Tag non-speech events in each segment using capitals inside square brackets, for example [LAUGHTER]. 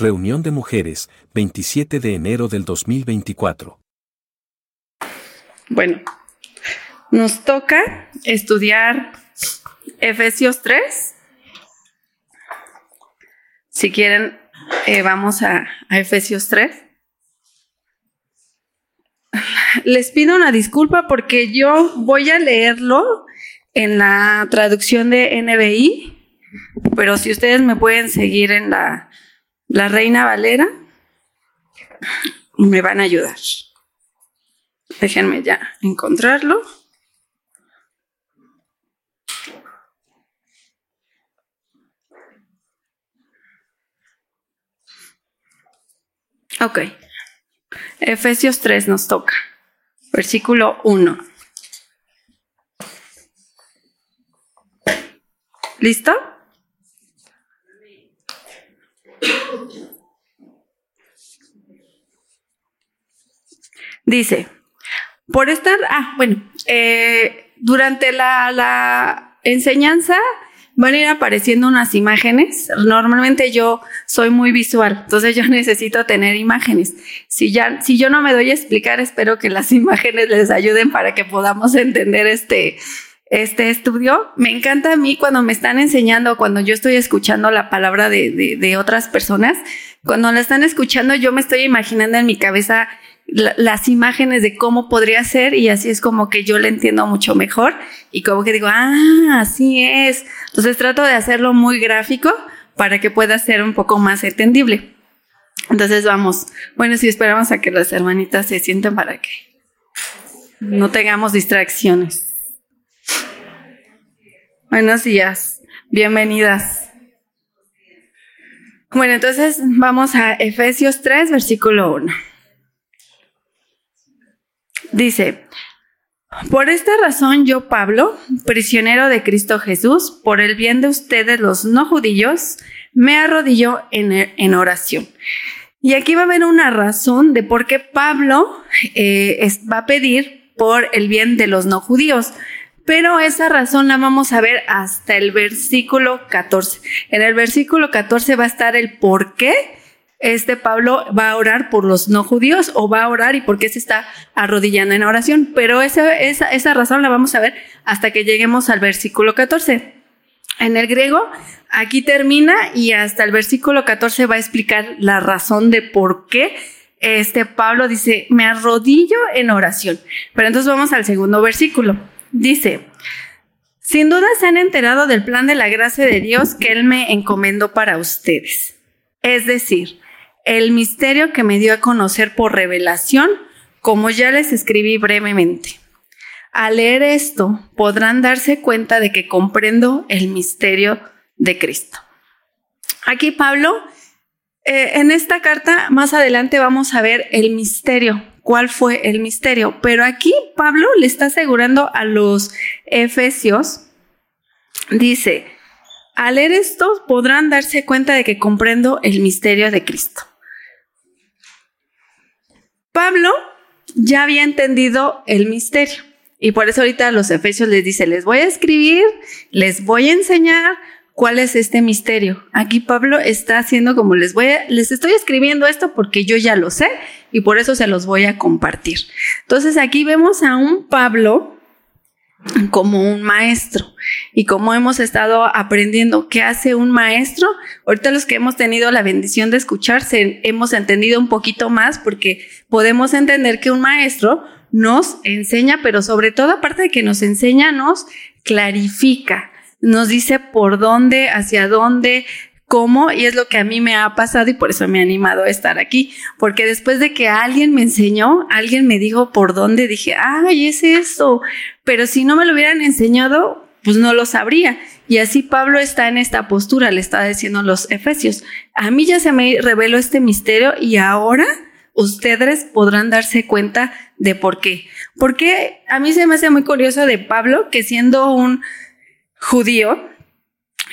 Reunión de Mujeres, 27 de enero del 2024. Bueno, nos toca estudiar Efesios 3. Si quieren, eh, vamos a, a Efesios 3. Les pido una disculpa porque yo voy a leerlo en la traducción de NBI, pero si ustedes me pueden seguir en la la Reina Valera me van a ayudar. Déjenme ya encontrarlo. Ok. Efesios 3 nos toca. Versículo 1. ¿Listo? Dice, por estar, ah, bueno, eh, durante la, la enseñanza van a ir apareciendo unas imágenes. Normalmente yo soy muy visual, entonces yo [LAUGHS] necesito tener imágenes. Si ya, si yo no me doy a explicar, espero que las [LAUGHS] imágenes les ayuden para que podamos entender este, este estudio. Me encanta a mí cuando me están enseñando, cuando yo estoy escuchando la palabra de, de, de otras personas, cuando la están escuchando, yo me estoy imaginando en mi cabeza las imágenes de cómo podría ser y así es como que yo le entiendo mucho mejor y como que digo, ah, así es. Entonces trato de hacerlo muy gráfico para que pueda ser un poco más entendible. Entonces vamos, bueno, si esperamos a que las hermanitas se sienten para que no tengamos distracciones. Buenos días, bienvenidas. Bueno, entonces vamos a Efesios 3, versículo 1. Dice, por esta razón yo, Pablo, prisionero de Cristo Jesús, por el bien de ustedes los no judíos, me arrodillo en, en oración. Y aquí va a haber una razón de por qué Pablo eh, es, va a pedir por el bien de los no judíos. Pero esa razón la vamos a ver hasta el versículo 14. En el versículo 14 va a estar el por qué este Pablo va a orar por los no judíos o va a orar y por qué se está arrodillando en oración. Pero esa, esa, razón la vamos a ver hasta que lleguemos al versículo 14. En el griego, aquí termina y hasta el versículo 14 va a explicar la razón de por qué este Pablo dice, me arrodillo en oración. Pero entonces vamos al segundo versículo. Dice, sin duda se han enterado del plan de la gracia de Dios que Él me encomendó para ustedes. Es decir, el misterio que me dio a conocer por revelación, como ya les escribí brevemente. Al leer esto, podrán darse cuenta de que comprendo el misterio de Cristo. Aquí Pablo, eh, en esta carta, más adelante vamos a ver el misterio, cuál fue el misterio, pero aquí Pablo le está asegurando a los efesios, dice, al leer esto podrán darse cuenta de que comprendo el misterio de Cristo. Pablo ya había entendido el misterio y por eso ahorita a los efesios les dice, les voy a escribir, les voy a enseñar cuál es este misterio. Aquí Pablo está haciendo como les voy a, les estoy escribiendo esto porque yo ya lo sé y por eso se los voy a compartir. Entonces aquí vemos a un Pablo como un maestro. Y como hemos estado aprendiendo qué hace un maestro, ahorita los que hemos tenido la bendición de escucharse, hemos entendido un poquito más porque podemos entender que un maestro nos enseña, pero sobre todo aparte de que nos enseña, nos clarifica, nos dice por dónde, hacia dónde, cómo, y es lo que a mí me ha pasado y por eso me ha animado a estar aquí, porque después de que alguien me enseñó, alguien me dijo por dónde, dije, ay, es eso, pero si no me lo hubieran enseñado, pues no lo sabría. Y así Pablo está en esta postura, le está diciendo los efesios, a mí ya se me reveló este misterio y ahora ustedes podrán darse cuenta de por qué. Porque a mí se me hace muy curioso de Pablo que siendo un judío,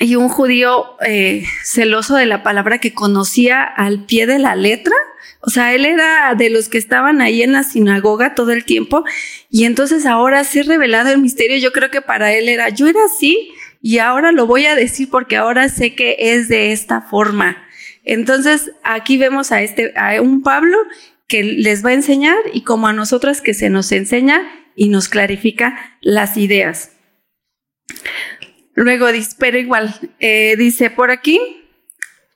y un judío eh, celoso de la palabra que conocía al pie de la letra. O sea, él era de los que estaban ahí en la sinagoga todo el tiempo y entonces ahora se ha revelado el misterio. Yo creo que para él era, yo era así y ahora lo voy a decir porque ahora sé que es de esta forma. Entonces, aquí vemos a este, a un Pablo que les va a enseñar y como a nosotras que se nos enseña y nos clarifica las ideas. Luego dice, pero igual, eh, dice por aquí,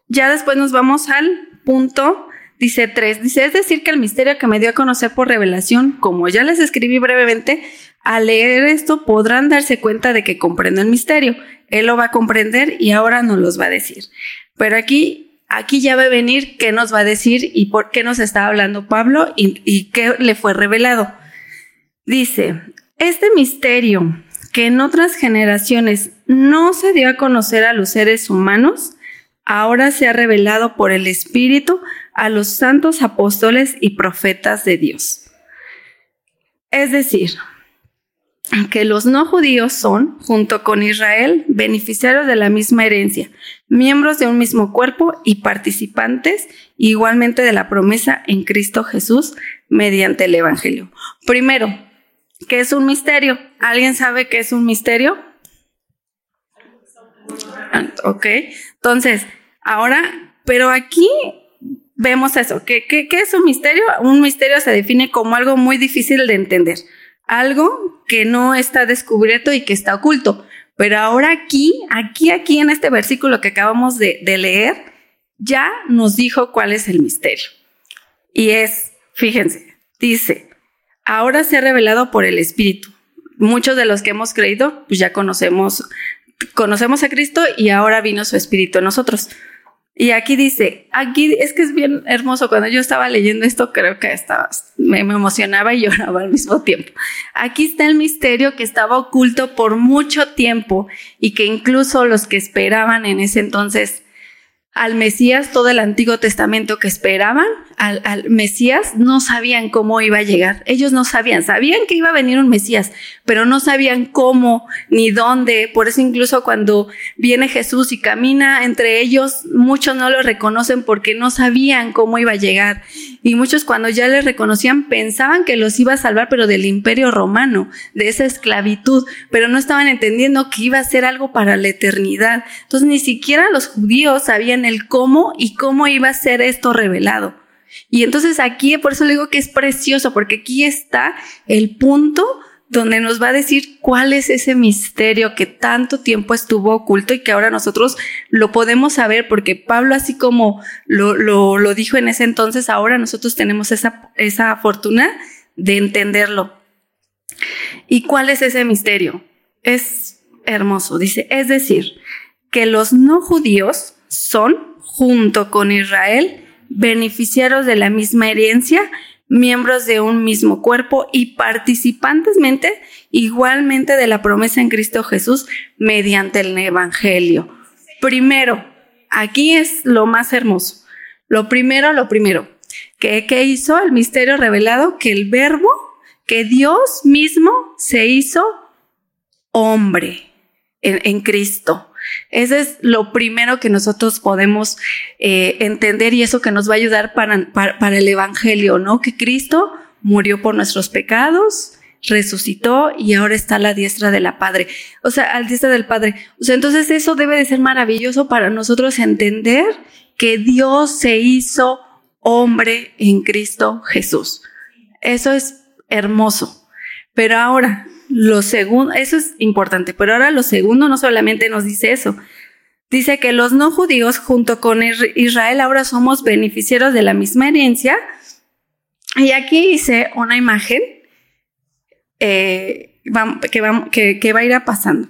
ya después nos vamos al punto, dice 3, dice, es decir, que el misterio que me dio a conocer por revelación, como ya les escribí brevemente, al leer esto podrán darse cuenta de que comprendo el misterio. Él lo va a comprender y ahora nos los va a decir. Pero aquí, aquí ya va a venir qué nos va a decir y por qué nos está hablando Pablo y qué le fue revelado. Dice, este misterio que en otras generaciones no se dio a conocer a los seres humanos, ahora se ha revelado por el Espíritu a los santos apóstoles y profetas de Dios. Es decir, que los no judíos son, junto con Israel, beneficiarios de la misma herencia, miembros de un mismo cuerpo y participantes igualmente de la promesa en Cristo Jesús mediante el Evangelio. Primero, ¿qué es un misterio? ¿Alguien sabe qué es un misterio? Ok, entonces, ahora, pero aquí vemos eso. ¿Qué, qué, es un misterio? Un misterio se define como algo muy difícil de entender algo que no está descubierto y que está oculto. Pero ahora aquí, aquí, aquí en este versículo que acabamos de, leer, ya nos dijo cuál es el misterio. Y es, fíjense, dice, ahora se ha revelado por el Espíritu. Muchos de los que hemos creído, pues ya conocemos, conocemos a Cristo y ahora vino su Espíritu en nosotros. Y aquí dice, aquí es que es bien hermoso. Cuando yo estaba leyendo esto, creo que estaba, me, me, emocionaba y [LAUGHS] lloraba al mismo tiempo. Aquí está el misterio que estaba oculto por mucho tiempo y que incluso los que esperaban en ese entonces al Mesías, todo el Antiguo Testamento que esperaban, al, al, Mesías, no sabían cómo iba a llegar. Ellos no sabían, sabían que iba a venir un Mesías, pero no sabían cómo ni dónde. Por eso incluso cuando viene Jesús y camina entre ellos, muchos no lo reconocen porque no sabían cómo iba a llegar. Y muchos cuando ya le reconocían pensaban que los iba a salvar, pero del imperio romano, de esa esclavitud, pero no estaban entendiendo que iba a ser algo para la eternidad. Entonces ni siquiera los judíos sabían el cómo y cómo iba a ser esto revelado. Y entonces aquí, por eso le digo que es precioso, porque aquí está el punto donde nos va a decir cuál es ese misterio que tanto tiempo estuvo oculto y que ahora nosotros lo podemos saber, porque Pablo así como lo, lo, lo dijo en ese entonces, ahora nosotros tenemos esa, esa fortuna de entenderlo. ¿Y cuál es ese misterio? Es hermoso, dice, es decir, que los no judíos son, junto con Israel, beneficiarios de la misma herencia, miembros de un mismo cuerpo y participantesmente igualmente de la promesa en Cristo Jesús mediante el Evangelio. Primero, aquí es lo más hermoso. Lo primero, lo primero, que hizo el misterio revelado que el verbo, que Dios mismo se hizo hombre en Cristo. Ese es lo primero que nosotros podemos eh, entender y eso que nos va a ayudar para, el Evangelio, ¿no? Que Cristo murió por nuestros pecados, resucitó y ahora está a la diestra de la Padre, o sea, a la diestra del Padre. O sea, entonces eso debe de ser maravilloso para nosotros entender que Dios se hizo hombre en Cristo Jesús. Eso es hermoso. Pero ahora, lo segundo, eso es importante, pero ahora lo segundo no solamente nos dice eso, dice que los no judíos junto con Israel ahora somos beneficiarios de la misma herencia. Y aquí hice una imagen eh, que, va, que, que va a ir pasando.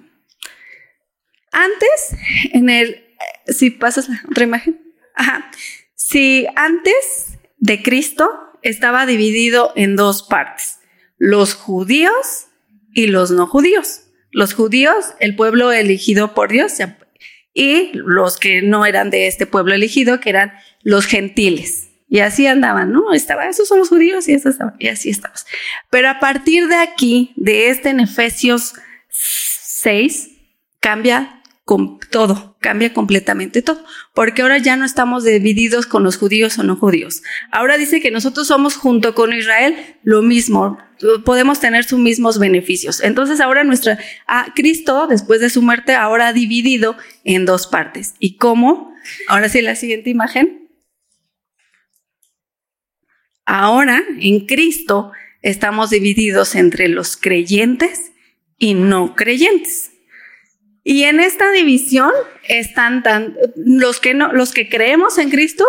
Antes, en el, si pasas la otra imagen, ajá, si antes de Cristo estaba dividido en dos partes, los judíos y los no judíos. Los judíos, el pueblo elegido por Dios, y los que no eran de este pueblo elegido, que eran los gentiles. Y así andaban, ¿no? Estaba, esos son los judíos y, y así estamos. Pero a partir de aquí, de este en Efesios 6, cambia con todo, cambia completamente todo, porque ahora ya no estamos divididos con los judíos o no judíos. Ahora dice que nosotros somos junto con Israel lo mismo, podemos tener sus mismos beneficios. Entonces ahora nuestra, a Cristo, después de su muerte, ahora ha dividido en dos partes. ¿Y cómo? Ahora sí, la siguiente imagen. Ahora en Cristo estamos divididos entre los creyentes y no creyentes. Y en esta división están tan, los que no, los que creemos en Cristo,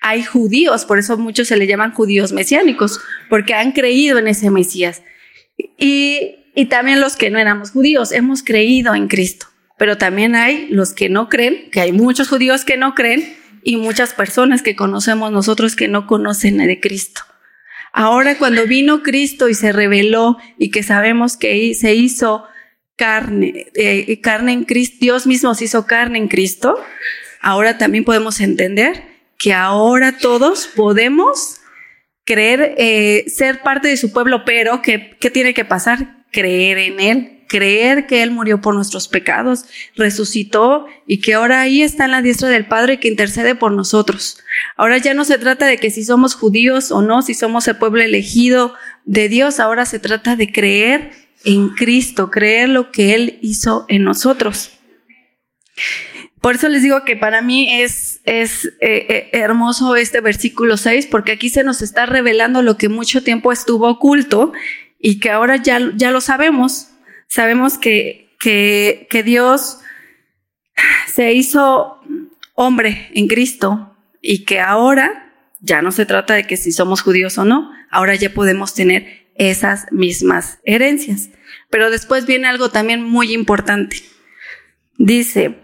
hay judíos, por eso muchos se le llaman judíos mesiánicos, porque han creído en ese Mesías. Y, y también los que no éramos judíos, hemos creído en Cristo. Pero también hay los que no creen, que hay muchos judíos que no creen y muchas personas que conocemos nosotros que no conocen de Cristo. Ahora cuando vino Cristo y se reveló y que sabemos que se hizo carne, eh, carne en Cristo, Dios mismo se hizo carne en Cristo, ahora también podemos entender que ahora todos podemos creer, eh, ser parte de su pueblo, pero ¿qué, ¿qué tiene que pasar? Creer en Él, creer que Él murió por nuestros pecados, resucitó y que ahora ahí está en la diestra del Padre que intercede por nosotros. Ahora ya no se trata de que si somos judíos o no, si somos el pueblo elegido de Dios, ahora se trata de creer en Cristo, creer lo que Él hizo en nosotros. Por eso les digo que para mí es, es eh, eh, hermoso este versículo 6, porque aquí se nos está revelando lo que mucho tiempo estuvo oculto y que ahora ya, ya lo sabemos. Sabemos que, que, que Dios se hizo hombre en Cristo y que ahora ya no se trata de que si somos judíos o no, ahora ya podemos tener esas mismas herencias. Pero después viene algo también muy importante. Dice,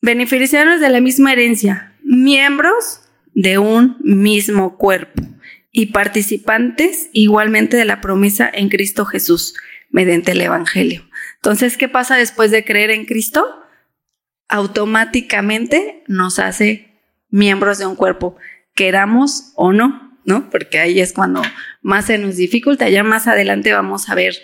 beneficiarios de la misma herencia, miembros de un mismo cuerpo y participantes igualmente de la promesa en Cristo Jesús mediante el Evangelio. Entonces, ¿qué pasa después de creer en Cristo? Automáticamente nos hace miembros de un cuerpo, queramos o no. ¿no? Porque ahí es cuando más se nos dificulta. Ya más adelante vamos a ver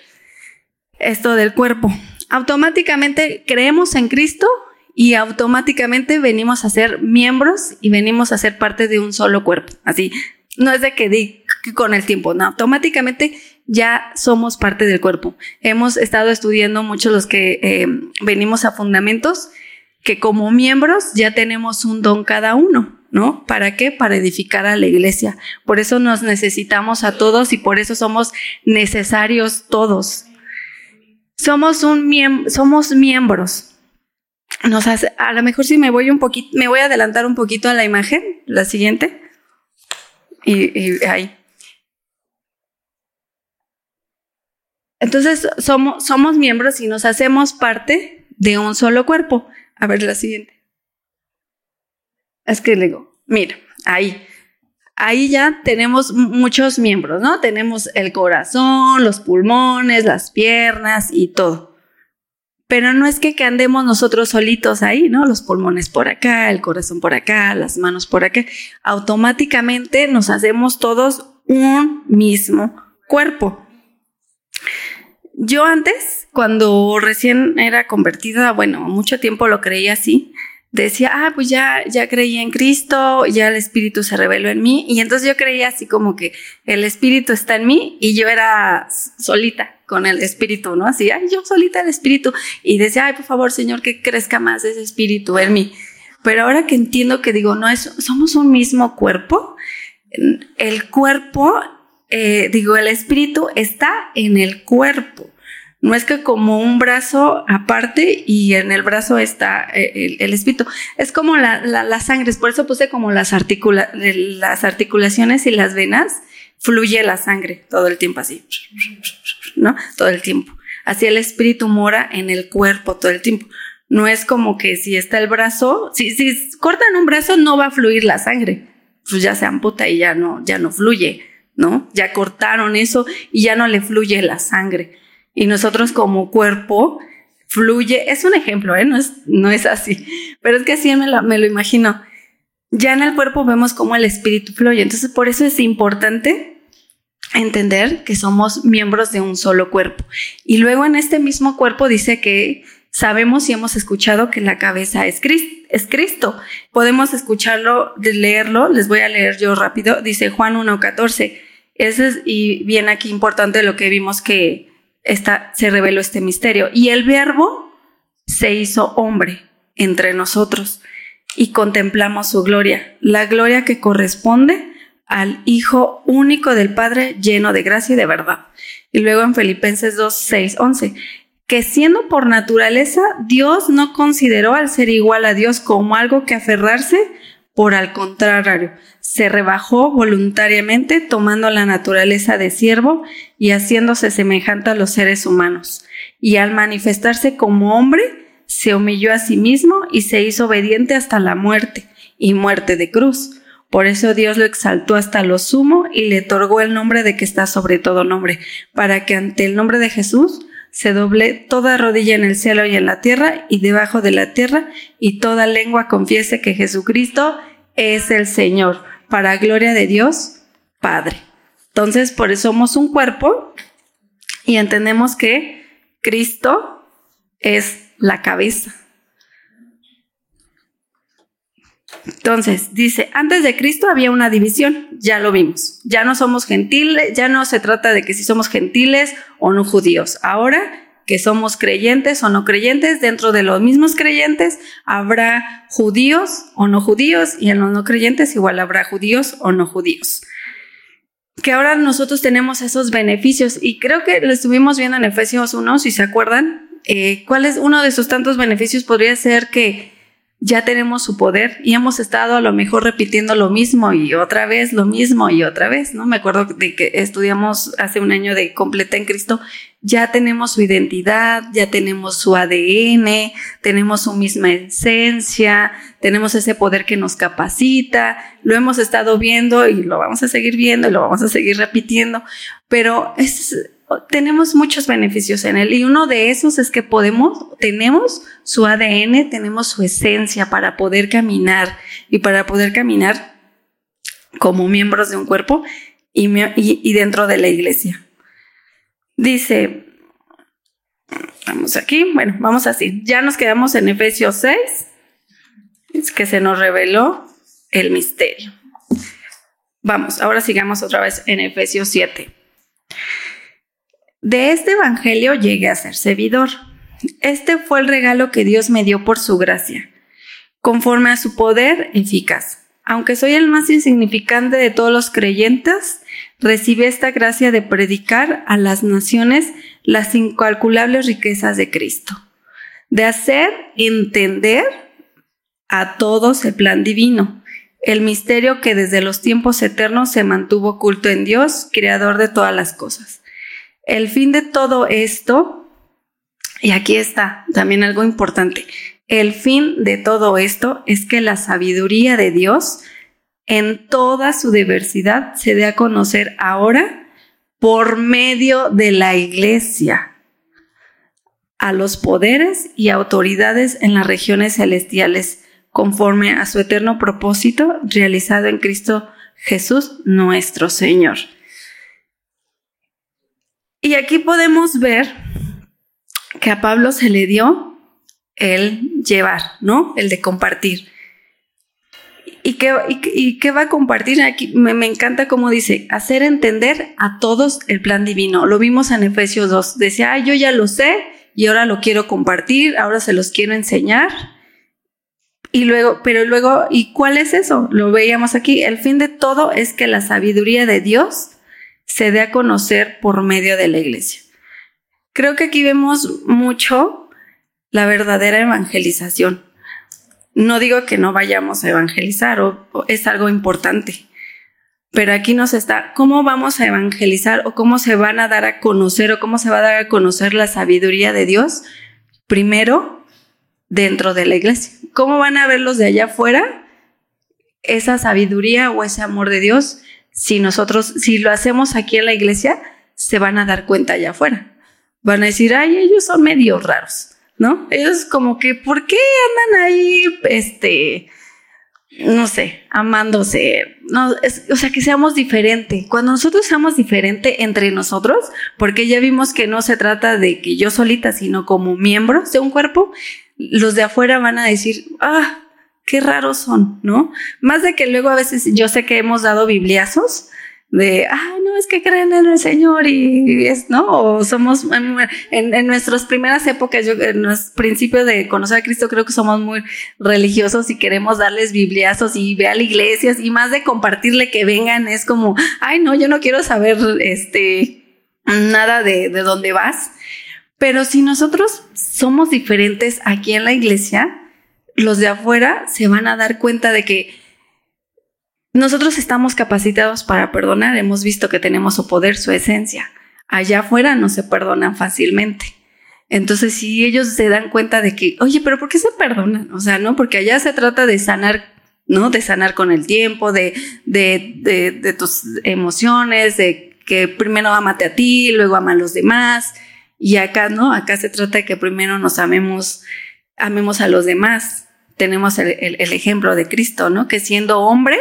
esto del cuerpo. Automáticamente creemos en Cristo y automáticamente venimos a ser miembros y venimos a ser parte de un solo cuerpo. Así, no es de que con el tiempo, no, automáticamente ya somos parte del cuerpo. Hemos estado estudiando muchos los que eh, venimos a fundamentos, que como miembros ya tenemos un don cada uno. ¿no? ¿Para qué? Para edificar a la iglesia. Por eso nos necesitamos a todos y por eso somos necesarios todos. Somos un somos miembros. Nos hace, a lo mejor si me voy un poquito, me voy a adelantar un poquito a la imagen, la siguiente. Y, y ahí. Entonces somos, somos miembros y nos hacemos parte de un solo cuerpo. A ver la siguiente. Es que le digo, mira, ahí, ahí ya tenemos muchos miembros, ¿no? Tenemos el corazón, los pulmones, las piernas y todo. Pero no es que andemos nosotros solitos ahí, ¿no? Los pulmones por acá, el corazón por acá, las manos por acá. Automáticamente nos hacemos todos un mismo cuerpo. Yo antes, cuando recién era convertida, bueno, mucho tiempo lo creía así, decía, ah, pues ya, ya creí en Cristo, ya el Espíritu se reveló en mí. Y entonces yo creía así como que el Espíritu está en mí y yo era solita con el Espíritu, ¿no? Así, ay, yo solita el Espíritu. Y decía, ay, por favor, Señor, que crezca más ese Espíritu en mí. Pero ahora que entiendo que digo, no, es, somos un mismo cuerpo, el cuerpo, eh, digo, el Espíritu está en el cuerpo. No es que como un brazo aparte y en el brazo está eh, el, espíritu. Es como la, la, sangre, por eso puse como las, articula, las articulaciones y las venas, fluye la sangre todo el tiempo así, ¿no? Todo el tiempo. Así el espíritu mora en el cuerpo todo el tiempo. No es como que si está el brazo, si, si cortan un brazo no va a fluir la sangre, pues ya se amputa y ya no, ya no fluye, ¿no? Ya cortaron eso y ya no le fluye la sangre y nosotros como cuerpo fluye, es un ejemplo, ¿eh? no, es, no es así, pero es que así me lo, me lo imagino. Ya en el cuerpo vemos cómo el espíritu fluye, entonces por eso es importante entender que somos miembros de un solo cuerpo. Y luego en este mismo cuerpo dice que sabemos y hemos escuchado que la cabeza es, Cristo. Podemos escucharlo, leerlo, les voy a leer yo rápido, dice Juan 1.14. Ese es, y bien aquí importante lo que vimos que se reveló este misterio. Y el verbo se hizo hombre entre nosotros y contemplamos su gloria, la gloria que corresponde al Hijo único del Padre lleno de gracia y de verdad. Y luego en Filipenses 2, 6, 11, que siendo por naturaleza, Dios no consideró al ser igual a Dios como algo que aferrarse, por al contrario, se rebajó voluntariamente tomando la naturaleza de siervo y haciéndose semejante a los seres humanos. Y al manifestarse como hombre, se humilló a sí mismo y se hizo obediente hasta la muerte, y muerte de cruz. Por eso Dios lo exaltó hasta lo sumo y le otorgó el nombre de que está sobre todo nombre, para que ante el nombre de Jesús se doble toda rodilla en el cielo y en la tierra y debajo de la tierra, y toda lengua confiese que Jesucristo es el Señor, para gloria de Dios Padre. Entonces, por eso somos un cuerpo y entendemos que Cristo es la cabeza. Entonces, dice, antes de Cristo había una división, ya lo vimos. Ya no somos gentiles, ya no se trata de que si somos gentiles o no judíos. Ahora que somos creyentes o no creyentes, dentro de los mismos creyentes habrá judíos o no judíos y en los no creyentes igual habrá judíos o no judíos. Que ahora nosotros tenemos esos beneficios y creo que lo estuvimos viendo en Efesios 1, si se acuerdan, eh, ¿cuál es uno de sus tantos beneficios? Podría ser que ya tenemos su poder y hemos estado a lo mejor repitiendo lo mismo y otra vez lo mismo y otra vez, ¿no? Me acuerdo de que estudiamos hace un año de Completa en Cristo, ya tenemos su identidad, ya tenemos su ADN, tenemos su misma esencia, tenemos ese poder que nos capacita, lo hemos estado viendo y lo vamos a seguir viendo y lo vamos a seguir repitiendo, pero es tenemos muchos beneficios en él y uno de esos es que podemos, tenemos su ADN, tenemos su esencia para poder caminar y para poder caminar como miembros de un cuerpo y, y dentro de la iglesia. Dice, vamos aquí, bueno, vamos así, ya nos quedamos en Efesios 6, es que se nos reveló el misterio. Vamos, ahora sigamos otra vez en Efesios 7. De este Evangelio llegué a ser servidor. Este fue el regalo que Dios me dio por su gracia, conforme a su poder eficaz. Aunque soy el más insignificante de todos los creyentes, recibí esta gracia de predicar a las naciones las incalculables riquezas de Cristo, de hacer entender a todos el plan divino, el misterio que desde los tiempos eternos se mantuvo oculto en Dios, creador de todas las cosas el fin de todo esto, y aquí está también algo importante, el fin de todo esto es que la sabiduría de Dios en toda su diversidad se dé a conocer ahora por medio de la iglesia a los poderes y autoridades en las regiones celestiales conforme a su eterno propósito realizado en Cristo Jesús nuestro Señor. Y aquí podemos ver que a Pablo se le dio el llevar, ¿no? El de compartir. ¿Y qué, y, va a compartir? Aquí me, me, encanta cómo dice, hacer entender a todos el plan divino. Lo vimos en Efesios 2. Decía, yo ya lo sé y ahora lo quiero compartir, ahora se los quiero enseñar. Y luego, pero luego, ¿y cuál es eso? Lo veíamos aquí. El fin de todo es que la sabiduría de Dios se dé a conocer por medio de la iglesia. Creo que aquí vemos mucho la verdadera evangelización. No digo que no vayamos a evangelizar, o, es algo importante, pero aquí nos está, ¿cómo vamos a evangelizar o cómo se van a dar a conocer o cómo se va a dar a conocer la sabiduría de Dios? Primero, dentro de la iglesia. ¿Cómo van a ver los de allá afuera esa sabiduría o ese amor de Dios si nosotros, si lo hacemos aquí en la iglesia, se van a dar cuenta allá afuera. Van a decir, ay, ellos son medio raros, ¿no? Ellos como que, ¿por qué andan ahí, este, no sé, amándose no, o sea, que seamos diferente. Cuando nosotros seamos diferente entre nosotros, porque ya vimos que no se trata de que yo solita, sino como miembros de un cuerpo, los de afuera van a decir, ah, qué raros son, ¿no? Más de que luego a veces yo sé que hemos dado bibliazos de, ah, no, es que creen en el Señor y es, ¿no? O somos, en, en nuestras primeras épocas, yo, en los principios de conocer a Cristo, creo que somos muy religiosos y queremos darles bibliazos y ve a la iglesia y más de compartirle que vengan, es como, ay, no, yo no quiero saber, este, nada de, de dónde vas. Pero si nosotros somos diferentes aquí en la iglesia, los de afuera se van a dar cuenta de que nosotros estamos capacitados para perdonar, hemos visto que tenemos su poder, su esencia. Allá afuera no se perdonan fácilmente. Entonces, si ellos se dan cuenta de que, oye, pero ¿por qué se perdonan? O sea, ¿no? Porque allá se trata de sanar, ¿no? De sanar con el tiempo, de, de, de, de tus emociones, de que primero amate a ti, luego ama a los demás. Y acá, ¿no? Acá se trata de que primero nos amemos, amemos a los demás. Tenemos el, ejemplo de Cristo, ¿no? Que siendo hombre,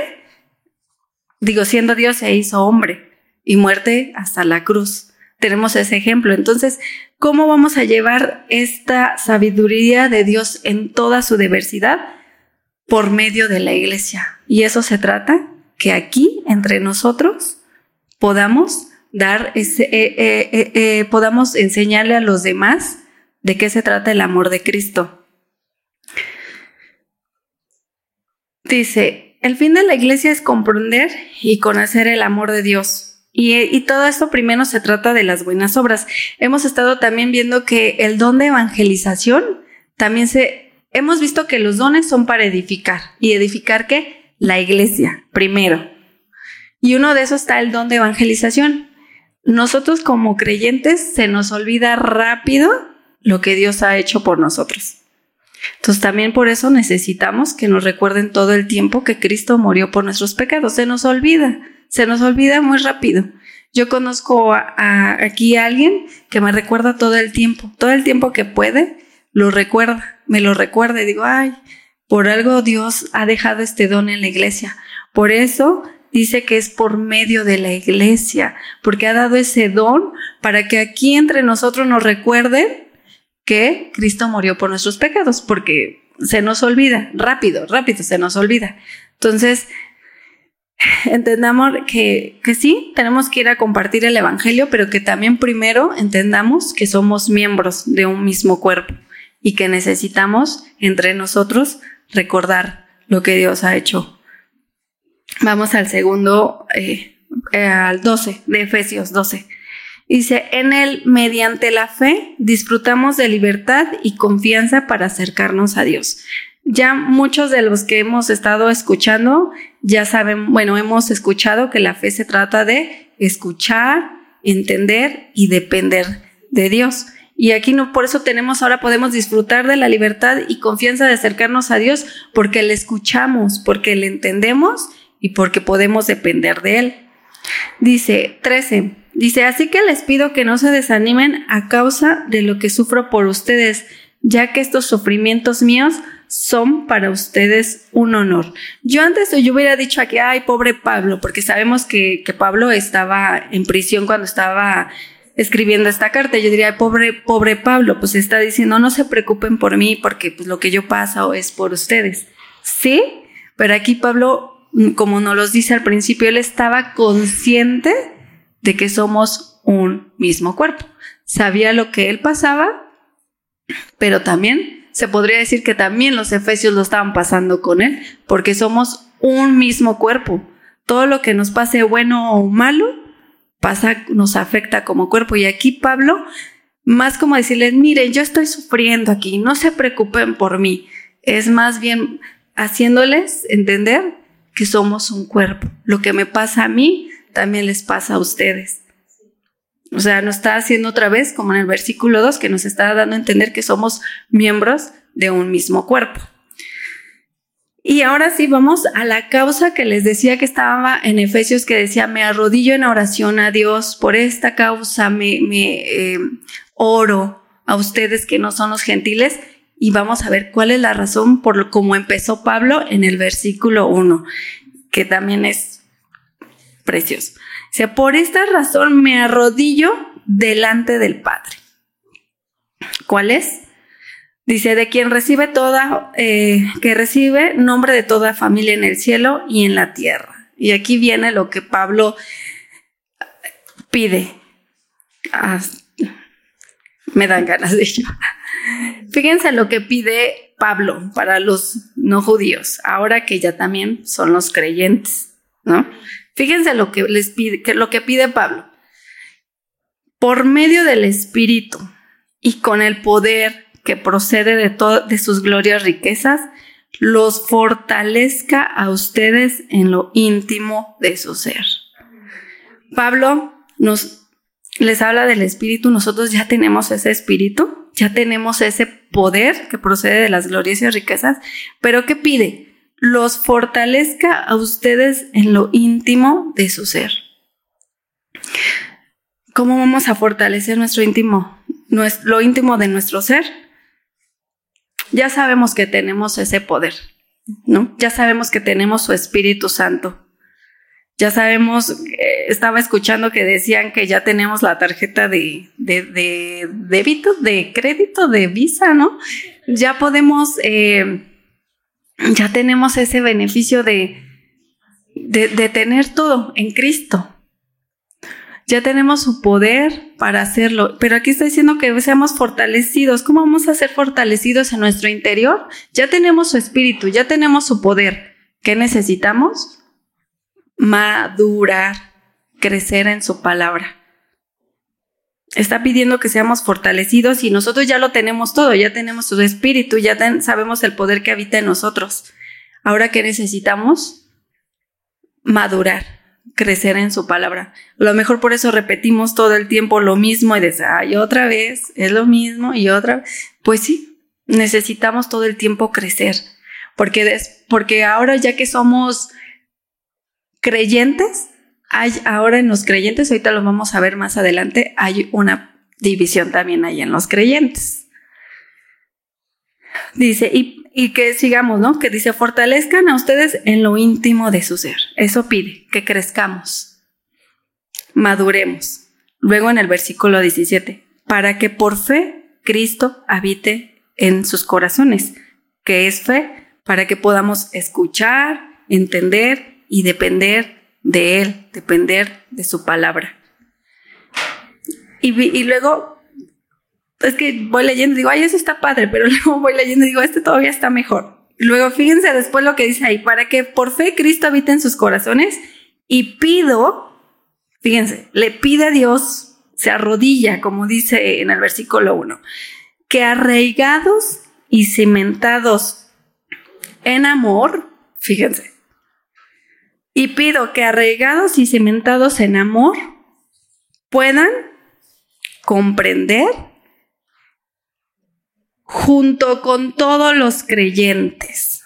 Digo, siendo Dios se hizo hombre y muerte hasta la cruz. Tenemos ese ejemplo. Entonces, ¿cómo vamos a llevar esta sabiduría de Dios en toda su diversidad? Por medio de la iglesia. Y eso se trata, que aquí, entre nosotros, podamos dar eh, eh, eh, podamos enseñarle a los demás de qué se trata el amor de Cristo. Dice, el fin de la iglesia es comprender y conocer el amor de Dios. Y, todo esto primero se trata de las buenas obras. Hemos estado también viendo que el don de evangelización también se... Hemos visto que los dones son para edificar. ¿Y edificar qué? La iglesia, primero. Y uno de esos está el don de evangelización. Nosotros como creyentes se nos olvida rápido lo que Dios ha hecho por nosotros. Entonces también por eso necesitamos que nos recuerden todo el tiempo que Cristo murió por nuestros pecados. Se nos olvida, se nos olvida muy rápido. Yo conozco aquí a alguien que me recuerda todo el tiempo, todo el tiempo que puede, lo recuerda, me lo recuerda y digo, ay, por algo Dios ha dejado este don en la iglesia. Por eso dice que es por medio de la iglesia, porque ha dado ese don para que aquí entre nosotros nos recuerden que Cristo murió por nuestros pecados, porque se nos olvida, rápido, rápido, se nos olvida. Entonces, [SIGHS] entendamos que, que sí, tenemos que ir a compartir el Evangelio, pero que también primero entendamos que somos miembros de un mismo cuerpo y que necesitamos entre nosotros recordar lo que Dios ha hecho. Vamos al segundo, eh, eh, al 12, de Efesios 12. Dice, en él, mediante la fe, disfrutamos de libertad y confianza para acercarnos a Dios. Ya muchos de los que hemos estado escuchando ya saben, bueno, hemos escuchado que la fe se trata de escuchar, entender y depender de Dios. Y aquí no, por eso tenemos, ahora podemos disfrutar de la libertad y confianza de acercarnos a Dios porque le escuchamos, porque le entendemos y porque podemos depender de Él. Dice 13. Dice, así que les pido que no se desanimen a causa de lo que sufro por ustedes, ya que estos sufrimientos míos son para ustedes un honor. Yo antes yo hubiera dicho aquí, ay, pobre Pablo, porque sabemos que, que Pablo estaba en prisión cuando estaba escribiendo esta carta. Yo diría, pobre, pobre Pablo, pues está diciendo, no se preocupen por mí porque pues, lo que yo paso es por ustedes. Sí, pero aquí Pablo, como nos los dice al principio, él estaba consciente de que somos un mismo cuerpo. Sabía lo que él pasaba, pero también se podría decir que también los efesios lo estaban pasando con él, porque somos un mismo cuerpo. Todo lo que nos pase bueno o malo pasa, nos afecta como cuerpo. Y aquí Pablo, más como decirles, miren, yo estoy sufriendo aquí, no se preocupen por mí. Es más bien haciéndoles entender que somos un cuerpo. Lo que me pasa a mí también les pasa a ustedes. O sea, nos está haciendo otra vez, como en el versículo 2, que nos está dando a entender que somos miembros de un mismo cuerpo. Y ahora sí vamos a la causa que les decía que estaba en Efesios, que decía, me arrodillo en oración a Dios por esta causa, me, eh, oro a ustedes que no son los gentiles. Y vamos a ver cuál es la razón por cómo empezó Pablo en el versículo 1, que también es precioso. Dice, por esta razón me arrodillo delante del Padre. ¿Cuál es? Dice, de quien recibe toda, eh, que recibe nombre de toda familia en el cielo y en la tierra. Y aquí viene lo que Pablo pide. Ah, me dan ganas de ello. Fíjense lo que pide Pablo para los no judíos, ahora que ya también son los creyentes, ¿no? Fíjense lo que les pide, que lo que pide Pablo. Por medio del Espíritu y con el poder que procede de, de sus glorias riquezas, los fortalezca a ustedes en lo íntimo de su ser. Pablo nos les habla del espíritu, nosotros ya tenemos ese espíritu, ya tenemos ese poder que procede de las glorias y riquezas, pero ¿qué pide? Los fortalezca a ustedes en lo íntimo de su ser. ¿Cómo vamos a fortalecer nuestro íntimo, lo íntimo de nuestro ser? Ya sabemos que tenemos ese poder, ¿no? Ya sabemos que tenemos su Espíritu Santo. Ya sabemos, eh, estaba escuchando que decían que ya tenemos la tarjeta de, de, débito, de crédito, de visa, ¿no? Ya podemos, eh, ya tenemos ese beneficio de, de tener todo en Cristo. Ya tenemos su poder para hacerlo, pero aquí está diciendo que seamos fortalecidos. ¿Cómo vamos a ser fortalecidos en nuestro interior? Ya tenemos su espíritu, ya tenemos su poder. ¿Qué necesitamos? madurar, crecer en su palabra. Está pidiendo que seamos fortalecidos y nosotros ya lo tenemos todo, ya tenemos su espíritu, ya sabemos el poder que habita en nosotros. Ahora que necesitamos madurar, crecer en su palabra. A lo mejor por eso repetimos todo el tiempo lo mismo y dices, ay, otra vez, es lo mismo y otra vez. Pues sí, necesitamos todo el tiempo crecer, porque, porque ahora ya que somos creyentes, hay ahora en los creyentes, ahorita lo vamos a ver más adelante, hay una división también ahí en los creyentes. Dice, y, y, que sigamos, ¿no? Que dice, fortalezcan a ustedes en lo íntimo de su ser. Eso pide, que crezcamos, maduremos. Luego en el versículo 17, para que por fe Cristo habite en sus corazones, que es fe, para que podamos escuchar, entender y depender de Él, depender de su palabra. Y, luego, es que voy leyendo, digo, ay, eso está padre, pero [LAUGHS] luego voy leyendo y digo, este todavía está mejor. Luego, fíjense después lo que dice ahí, para que por fe Cristo habite en sus corazones y pido, fíjense, le pide a Dios, se arrodilla, como dice en el versículo 1, que arraigados y cimentados en amor, fíjense, y pido que arraigados y cimentados en amor puedan comprender junto con todos los creyentes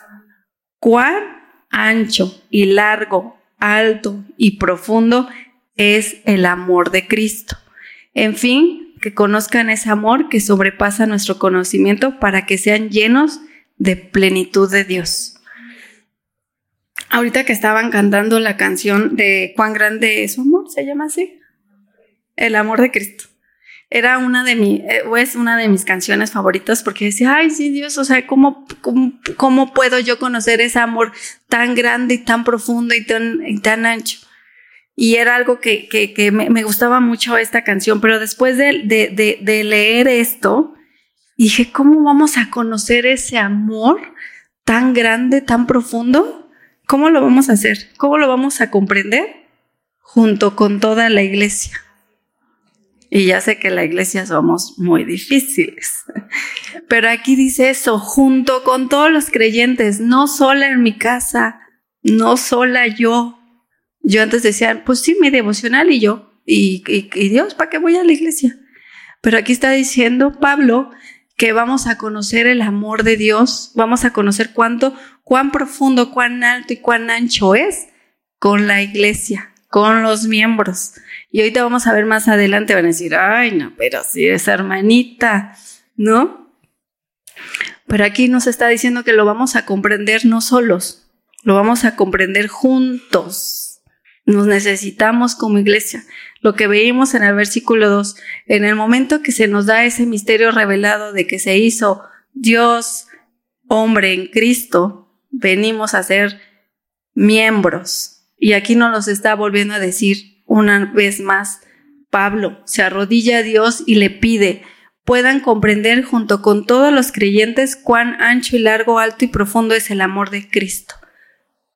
cuán ancho y largo, alto y profundo es el amor de Cristo. En fin, que conozcan ese amor que sobrepasa nuestro conocimiento para que sean llenos de plenitud de Dios ahorita que estaban cantando la canción de Cuán grande es su amor, se llama así. El amor de Cristo. Era una de mi, eh, es una de mis canciones favoritas porque decía, ay, sí, Dios, o sea, ¿cómo, cómo, puedo yo conocer ese amor tan grande y tan profundo y tan, tan ancho? Y era algo que, que, me, gustaba mucho esta canción, pero después de, de, de leer esto, dije, ¿cómo vamos a conocer ese amor tan grande, tan profundo? ¿Cómo lo vamos a hacer? ¿Cómo lo vamos a comprender? Junto con toda la iglesia. Y ya sé que la iglesia somos muy difíciles. [LAUGHS] Pero aquí dice eso, junto con todos los creyentes, no sola en mi casa, no sola yo. Yo antes decía, pues sí, mi devocional y yo. Y, y Dios, ¿para qué voy a la iglesia? Pero aquí está diciendo Pablo que vamos a conocer el amor de Dios, vamos a conocer cuánto, cuán profundo, cuán alto y cuán ancho es con la iglesia, con los miembros. Y ahorita vamos a ver más adelante, van a decir, ay, no, pero si es hermanita, ¿no? Pero aquí nos está diciendo que lo vamos a comprender no solos, lo vamos a comprender juntos, Nos necesitamos como iglesia. Lo que veíamos en el versículo 2, en el momento que se nos da ese misterio revelado de que se hizo Dios hombre en Cristo, venimos a ser miembros. Y aquí nos los está volviendo a decir una vez más Pablo. Se arrodilla a Dios y le pide, puedan comprender junto con todos los creyentes cuán ancho y largo, alto y profundo es el amor de Cristo.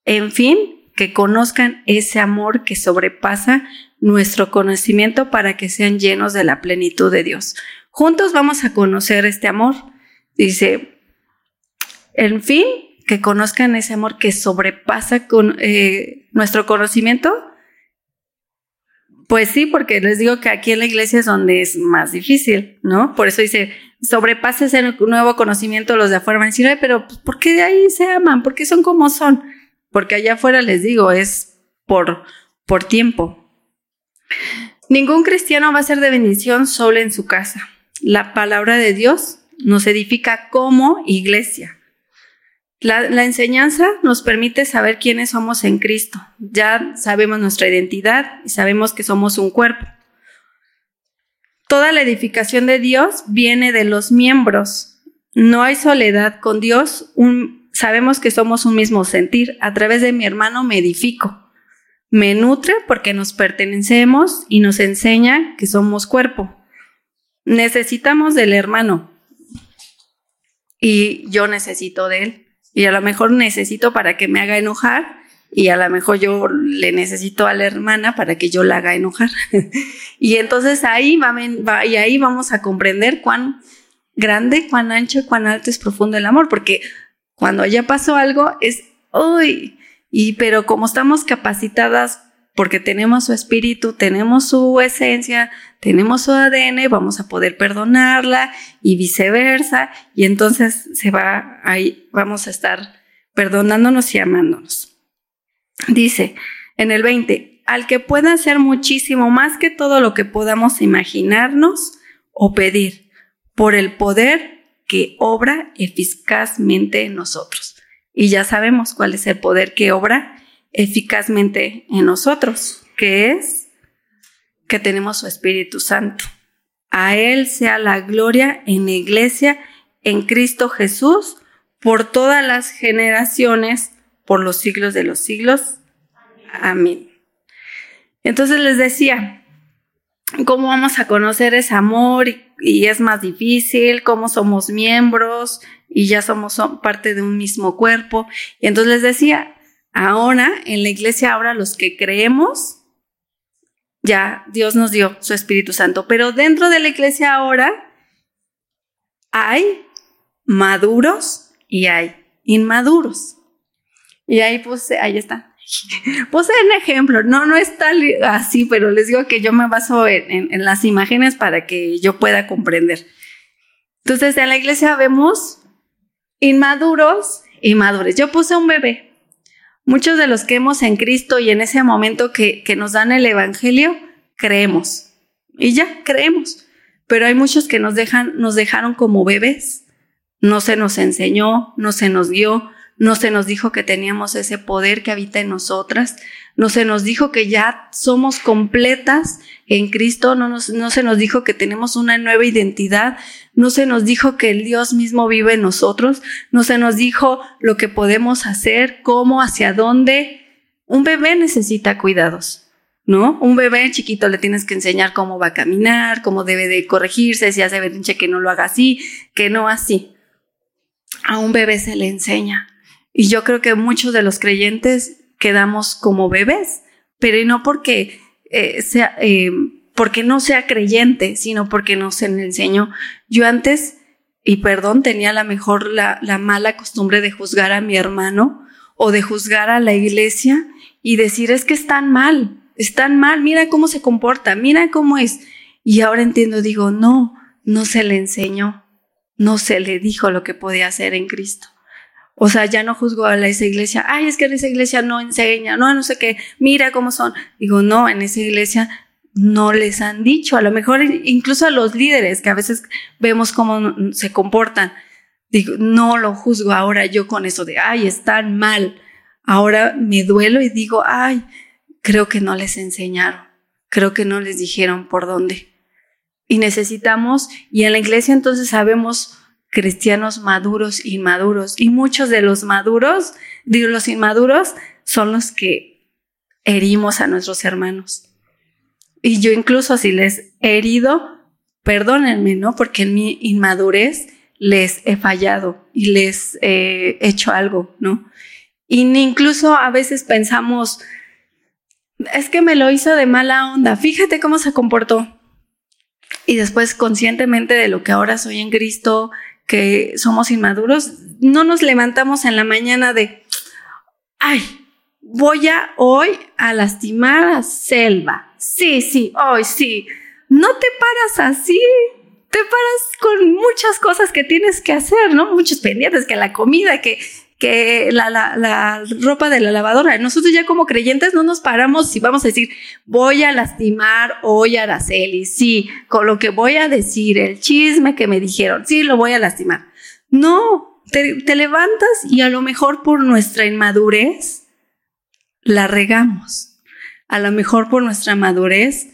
En fin, que conozcan ese amor que sobrepasa nuestro conocimiento para que sean llenos de la plenitud de Dios. Juntos vamos a conocer este amor. Dice, en fin, que conozcan ese amor que sobrepasa con, eh, nuestro conocimiento. Pues sí, porque les digo que aquí en la iglesia es donde es más difícil, ¿no? Por eso dice, sobrepasa ese nuevo conocimiento, los de afuera van a decir, pero ¿por qué de ahí se aman? ¿Por qué son como son? Porque allá afuera les digo, es por, por tiempo. Ningún cristiano va a ser de bendición solo en su casa. La palabra de Dios nos edifica como iglesia. La, enseñanza nos permite saber quiénes somos en Cristo. Ya sabemos nuestra identidad y sabemos que somos un cuerpo. Toda la edificación de Dios viene de los miembros. No hay soledad con Dios. sabemos que somos un mismo sentir. A través de mi hermano me edifico. Me nutre porque nos pertenecemos y nos enseña que somos cuerpo. Necesitamos del hermano y yo necesito de él. Y a lo mejor necesito para que me haga enojar y a lo mejor yo le necesito a la hermana para que yo la haga enojar. [LAUGHS] y entonces ahí y ahí vamos a comprender cuán grande, cuán ancho, cuán alto es profundo el amor, porque cuando ya pasó algo es, uy, y pero como estamos capacitadas porque tenemos su espíritu, tenemos su esencia, tenemos su ADN, vamos a poder perdonarla y viceversa, y entonces se va ahí, vamos a estar perdonándonos y amándonos. Dice en el 20, al que pueda hacer muchísimo más que todo lo que podamos imaginarnos o pedir, por el poder que obra eficazmente en nosotros. Y ya sabemos cuál es el poder que obra eficazmente en nosotros, que es que tenemos su Espíritu Santo. A Él sea la gloria en la iglesia, en Cristo Jesús, por todas las generaciones, por los siglos de los siglos. Amén. Entonces les decía, ¿cómo vamos a conocer ese amor? Y, es más difícil, cómo somos miembros y ya somos parte de un mismo cuerpo. Y entonces les decía, Ahora, en la iglesia, ahora los que creemos, ya Dios nos dio su Espíritu Santo, pero dentro de la iglesia ahora hay maduros y hay inmaduros. Y ahí puse, ahí está. [LAUGHS] Puse un ejemplo, no, no es tal así, pero les digo que yo me baso en, en las imágenes para que yo pueda comprender. Entonces, en la iglesia vemos inmaduros y madures. Yo puse un bebé, Muchos de los que hemos en Cristo y en ese momento que, nos dan el Evangelio, creemos. Y ya, creemos. Pero hay muchos que nos, dejan, nos dejaron como bebés. No se nos enseñó, no se nos dio, no se nos dijo que teníamos ese poder que habita en nosotras, no se nos dijo que ya somos completas en Cristo, no, no se nos dijo que tenemos una nueva identidad, no se nos dijo que el Dios mismo vive en nosotros, no se nos dijo lo que podemos hacer, cómo, hacia dónde. Un bebé necesita cuidados, ¿no? Un bebé chiquito le tienes que enseñar cómo va a caminar, cómo debe de corregirse, si hace berrinche que no lo haga así, que no así. A un bebé se le enseña. Y yo creo que muchos de los creyentes quedamos como bebés, pero no porque eh, sea... Eh, porque no sea creyente, sino porque no se le enseñó. Yo antes, y perdón, tenía la mejor, la, la mala costumbre de juzgar a mi hermano o de juzgar a la iglesia y decir es que están mal, están mal, mira cómo se comporta, mira cómo es. Y ahora entiendo, digo, no, no se le enseñó, no se le dijo lo que podía hacer en Cristo. O sea, ya no juzgo a esa iglesia, ay, es que en esa iglesia no enseña, no, no sé qué, mira cómo son. Digo, no, en esa iglesia no les han dicho, a lo mejor incluso a los líderes que a veces vemos cómo se comportan. Digo, no lo juzgo ahora yo con eso de, ay, están mal. Ahora me duelo y digo, ay, creo que no les enseñaron, creo que no les dijeron por dónde. Y necesitamos, y en la iglesia entonces sabemos cristianos maduros, inmaduros, y muchos de los maduros, digo, los inmaduros, son los que herimos a nuestros hermanos. Y yo incluso si les he herido, perdónenme, ¿no? Porque en mi inmadurez les he fallado y les he hecho algo, ¿no? Y incluso a veces pensamos, es que me lo hizo de mala onda, fíjate cómo se comportó. Y después conscientemente de lo que ahora soy en Cristo, que somos inmaduros, no nos levantamos en la mañana de, ay, voy a hoy a lastimar a Selva. Sí, sí, hoy sí. No te paras así, te paras con muchas cosas que tienes que hacer, ¿no? Muchos pendientes, que la comida, que que la, la, la, ropa de la lavadora. Nosotros ya como creyentes no nos paramos y vamos a decir, voy a lastimar hoy a Araceli, sí, con lo que voy a decir, el chisme que me dijeron, sí, lo voy a lastimar. No, te, te levantas y a lo mejor por nuestra inmadurez la regamos. A lo mejor por nuestra madurez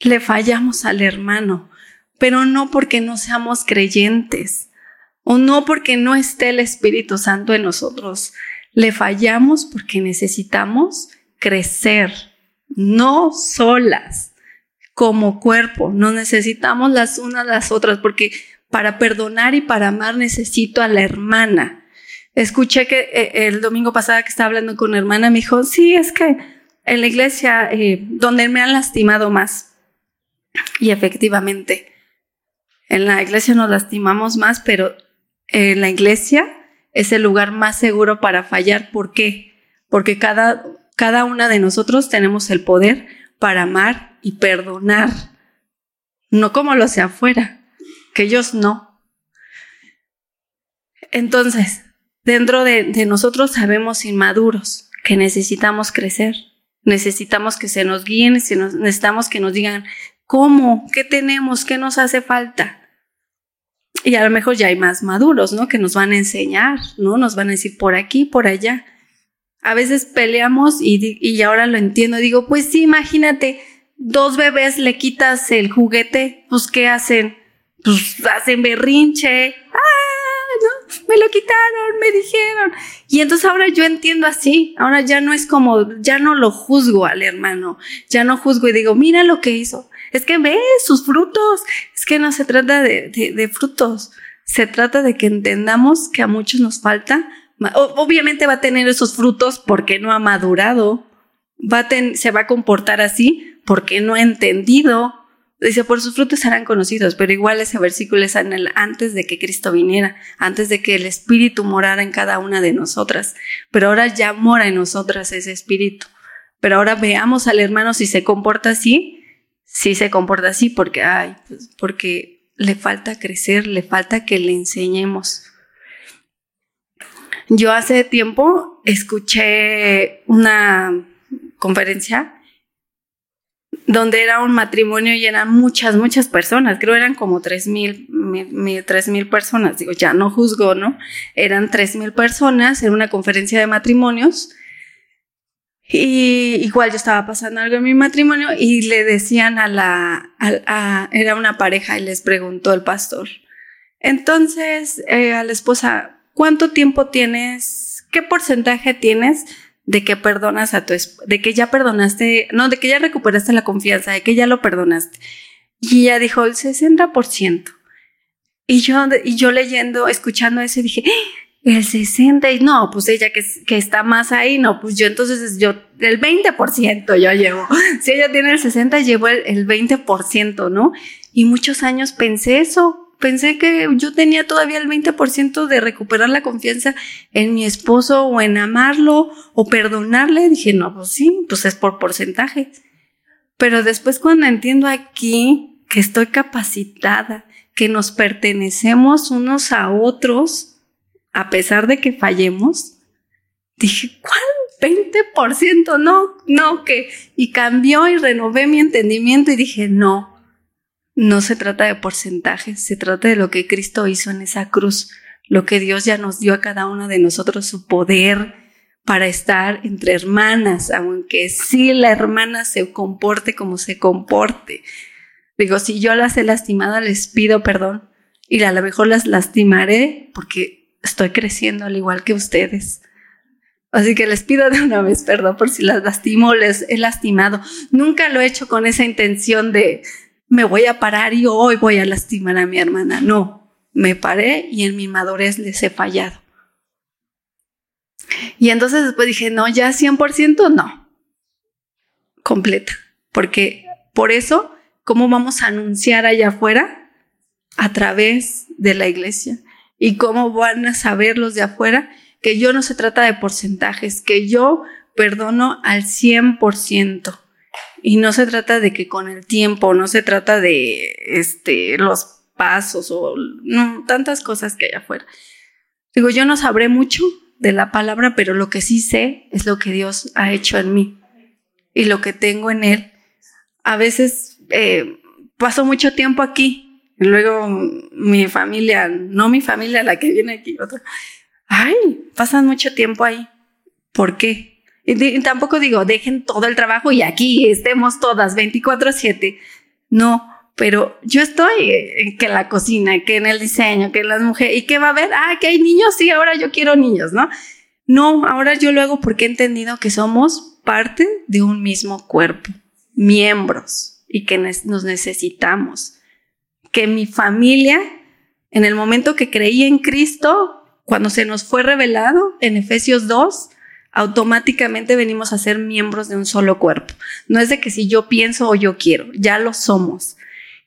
le fallamos al hermano, pero no porque no seamos creyentes o no porque no esté el Espíritu Santo en nosotros. Le fallamos porque necesitamos crecer, no solas, como cuerpo. No necesitamos las unas las otras porque para perdonar y para amar necesito a la hermana. Escuché que eh, el domingo pasado que estaba hablando con una hermana me dijo, sí, es que en la iglesia eh, donde me han lastimado más. Y efectivamente, en la iglesia nos lastimamos más, pero la iglesia es el lugar más seguro para fallar. ¿Por qué? Porque cada, cada una de nosotros tenemos el poder para amar y perdonar. No como lo sea afuera, que ellos no. Entonces, dentro de, de nosotros sabemos inmaduros que necesitamos crecer, necesitamos que se nos guíen, necesitamos que nos digan cómo, qué tenemos, qué nos hace falta. Y a lo mejor ya hay más maduros, ¿no? Que nos van a enseñar, ¿no? Nos van a decir por aquí, por allá. A veces peleamos y, y ahora lo entiendo. Digo, pues sí, imagínate, dos bebés le quitas el juguete, pues ¿qué hacen? Pues hacen berrinche. ¡Ah! ¿no? Me lo quitaron, me dijeron. Y entonces ahora yo entiendo así. Ahora ya no es como, ya no lo juzgo al hermano. Ya no juzgo y digo, mira lo que hizo. Es que ve sus frutos. Es que no se trata de, frutos. Se trata de que entendamos que a muchos nos falta. Obviamente va a tener esos frutos porque no ha madurado. Se va a comportar así porque no ha entendido. Dice, por sus frutos serán conocidos, pero igual ese versículo es en antes de que Cristo viniera, antes de que el Espíritu morara en cada una de nosotras. Pero ahora ya mora en nosotras ese Espíritu. Pero ahora veamos al hermano si se comporta así, si se comporta así porque, ay, pues, porque le falta crecer, le falta que le enseñemos. Yo hace tiempo escuché una conferencia donde era un matrimonio y eran muchas, muchas personas, creo eran como tres mil, tres mil personas, digo, ya no juzgo, ¿no? Eran tres mil personas en una conferencia de matrimonios y igual yo estaba pasando algo en mi matrimonio y le decían a la, era una pareja y les preguntó el pastor. Entonces, eh, a la esposa, ¿cuánto tiempo tienes? ¿Qué porcentaje tienes de que perdonas a tu de que ya perdonaste, no, de que ya recuperaste la confianza, de que ya lo perdonaste? Y ella dijo el 60%. Y yo, y yo leyendo, escuchando eso, dije, el 60 y no, pues ella que, está más ahí, no, pues yo entonces yo el 20% yo llevo. [LAUGHS] Si ella tiene el 60, llevo el, el 20%, ¿no? Y muchos años pensé eso, pensé que yo tenía todavía el 20% de recuperar la confianza en mi esposo o en amarlo o perdonarle. Dije, no, pues sí, pues es por porcentaje. Pero después cuando entiendo aquí que estoy capacitada, que nos pertenecemos unos a otros, a pesar de que fallemos, dije, ¿cuál? 20%, no, no, que, y cambió y renové mi entendimiento y dije, no, no se trata de porcentajes, se trata de lo que Cristo hizo en esa cruz, lo que Dios ya nos dio a cada uno de nosotros, su poder para estar entre hermanas, aunque sí la hermana se comporte como se comporte. Digo, si yo las he lastimado, les pido perdón y a lo mejor las lastimaré porque estoy creciendo al igual que ustedes. Así que les pido de una vez perdón por si las lastimo, les he lastimado. Nunca lo he hecho con esa intención de me voy a parar y hoy voy a lastimar a mi hermana. No, me paré y en mi madurez les he fallado. Y entonces después dije, no, ya 100% no. Completa. Porque por eso, ¿cómo vamos a anunciar allá afuera? A través de la iglesia. ¿Y cómo van a saber los de afuera? que yo no se trata de porcentajes, que yo perdono al 100%. Y no se trata de que con el tiempo, no se trata de este, los pasos o tantas cosas que hay afuera. Digo, yo no sabré mucho de la palabra, pero lo que sí sé es lo que Dios ha hecho en mí y lo que tengo en Él. A veces eh, paso mucho tiempo aquí, luego mi familia, no mi familia, la que viene aquí, otra, ay, pasan mucho tiempo ahí. ¿Por qué? Y, tampoco digo, dejen todo el trabajo y aquí estemos todas 24/7. No, pero yo estoy en que en la cocina, que en el diseño, que en las mujeres, y que va a haber, ah, que hay niños, sí, ahora yo quiero niños, ¿no? No, ahora yo lo hago porque he entendido que somos parte de un mismo cuerpo, miembros, y que nos necesitamos. Que mi familia, en el momento que creí en Cristo, cuando se nos fue revelado en Efesios 2, automáticamente venimos a ser miembros de un solo cuerpo. No es de que si yo pienso o yo quiero, ya lo somos.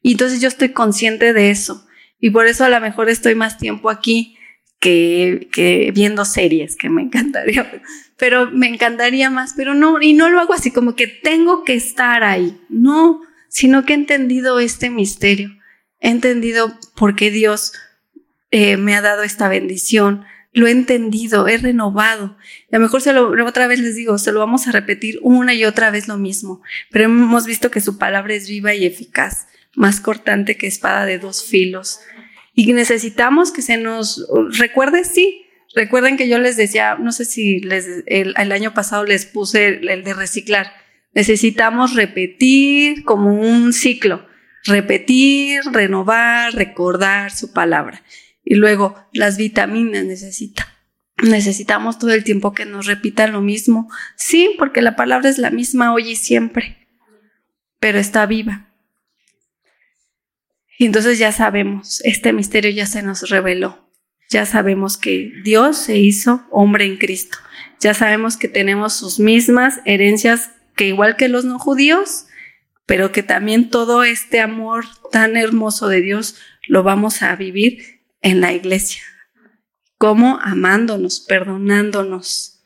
Y entonces yo estoy consciente de eso. Y por eso a lo mejor estoy más tiempo aquí que, que viendo series, que me [LAUGHS] encantaría. Pero me encantaría más, pero no, y no lo hago así como que tengo que estar ahí. No, sino que he entendido este misterio. He entendido por qué Dios eh, me ha dado esta bendición, lo he entendido, he renovado. a lo mejor se lo, otra vez les digo, se lo vamos a repetir una y otra vez lo mismo, pero hemos visto que su palabra es viva y eficaz, más cortante que espada de dos filos. Y necesitamos que se nos recuerde, sí. Recuerden que yo les decía, no sé si el año pasado les puse el de reciclar. Necesitamos repetir como un ciclo, repetir, renovar, recordar su palabra. Y luego, las vitaminas necesita. Necesitamos todo el tiempo que nos repitan lo mismo. Sí, porque la palabra es la misma hoy y siempre, pero está viva. Y entonces ya sabemos, este misterio ya se nos reveló. Ya sabemos que Dios se hizo hombre en Cristo. Ya sabemos que tenemos sus mismas herencias que igual que los no judíos, pero que también todo este amor tan hermoso de Dios lo vamos a vivir en la iglesia. como Amándonos, perdonándonos,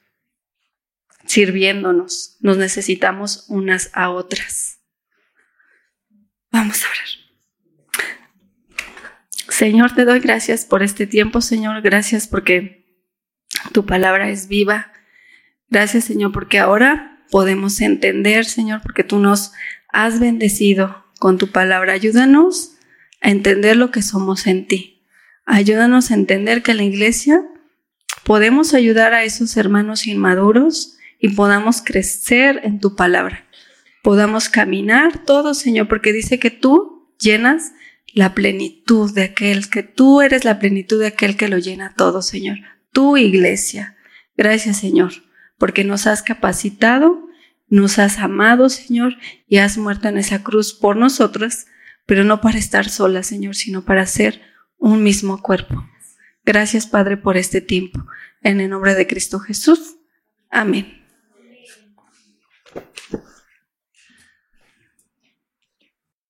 sirviéndonos. Nos necesitamos unas a otras. Vamos a orar. Señor, te doy gracias por este tiempo, Señor. Gracias porque tu palabra es viva. Gracias, Señor, porque ahora podemos entender, Señor, porque tú nos has bendecido con tu palabra. Ayúdanos a entender lo que somos en ti. Ayúdanos a entender que en la iglesia podemos ayudar a esos hermanos inmaduros y podamos crecer en tu palabra. Podamos caminar todos, Señor, porque dice que tú llenas la plenitud de aquel, que tú eres la plenitud de aquel que lo llena todo, Señor. Tu iglesia. Gracias, Señor, porque nos has capacitado, nos has amado, Señor, y has muerto en esa cruz por nosotros, pero no para estar sola, Señor, sino para ser un mismo cuerpo. Gracias, Padre, por este tiempo. En el nombre de Cristo Jesús. Amén.